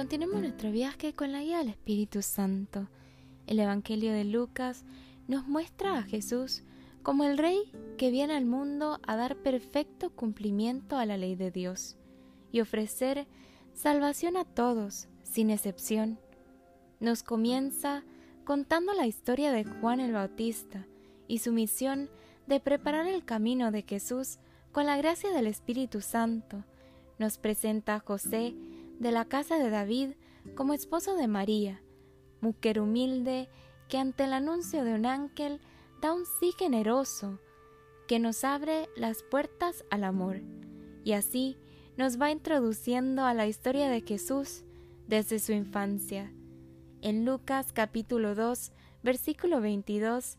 Continuemos nuestro viaje con la guía del Espíritu Santo. El Evangelio de Lucas nos muestra a Jesús como el Rey que viene al mundo a dar perfecto cumplimiento a la ley de Dios y ofrecer salvación a todos, sin excepción. Nos comienza contando la historia de Juan el Bautista y su misión de preparar el camino de Jesús con la gracia del Espíritu Santo. Nos presenta a José de la casa de David como esposo de María, mujer humilde que ante el anuncio de un ángel da un sí generoso que nos abre las puertas al amor y así nos va introduciendo a la historia de Jesús desde su infancia. En Lucas capítulo 2, versículo 22,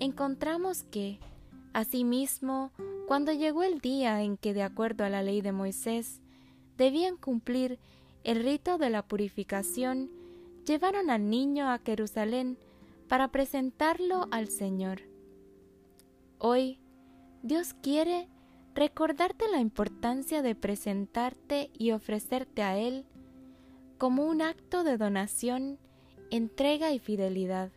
encontramos que, asimismo, cuando llegó el día en que, de acuerdo a la ley de Moisés, debían cumplir el rito de la purificación, llevaron al niño a Jerusalén para presentarlo al Señor. Hoy, Dios quiere recordarte la importancia de presentarte y ofrecerte a Él como un acto de donación, entrega y fidelidad.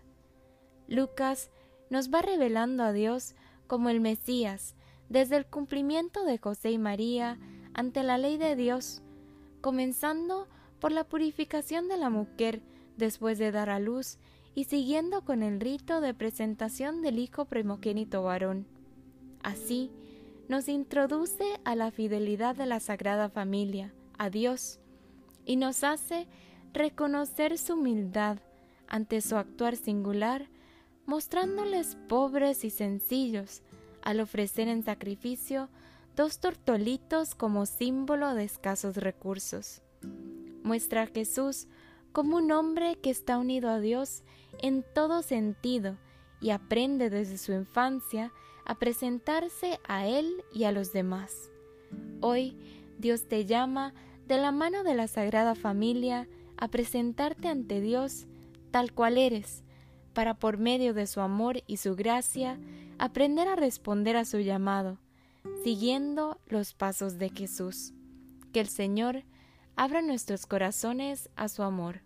Lucas nos va revelando a Dios como el Mesías desde el cumplimiento de José y María ante la ley de Dios, comenzando por la purificación de la mujer después de dar a luz y siguiendo con el rito de presentación del hijo primogénito varón. Así, nos introduce a la fidelidad de la Sagrada Familia, a Dios, y nos hace reconocer su humildad ante su actuar singular, mostrándoles pobres y sencillos al ofrecer en sacrificio dos tortolitos como símbolo de escasos recursos. Muestra a Jesús como un hombre que está unido a Dios en todo sentido y aprende desde su infancia a presentarse a Él y a los demás. Hoy Dios te llama de la mano de la Sagrada Familia a presentarte ante Dios tal cual eres, para por medio de su amor y su gracia aprender a responder a su llamado, siguiendo los pasos de Jesús. Que el Señor abra nuestros corazones a su amor.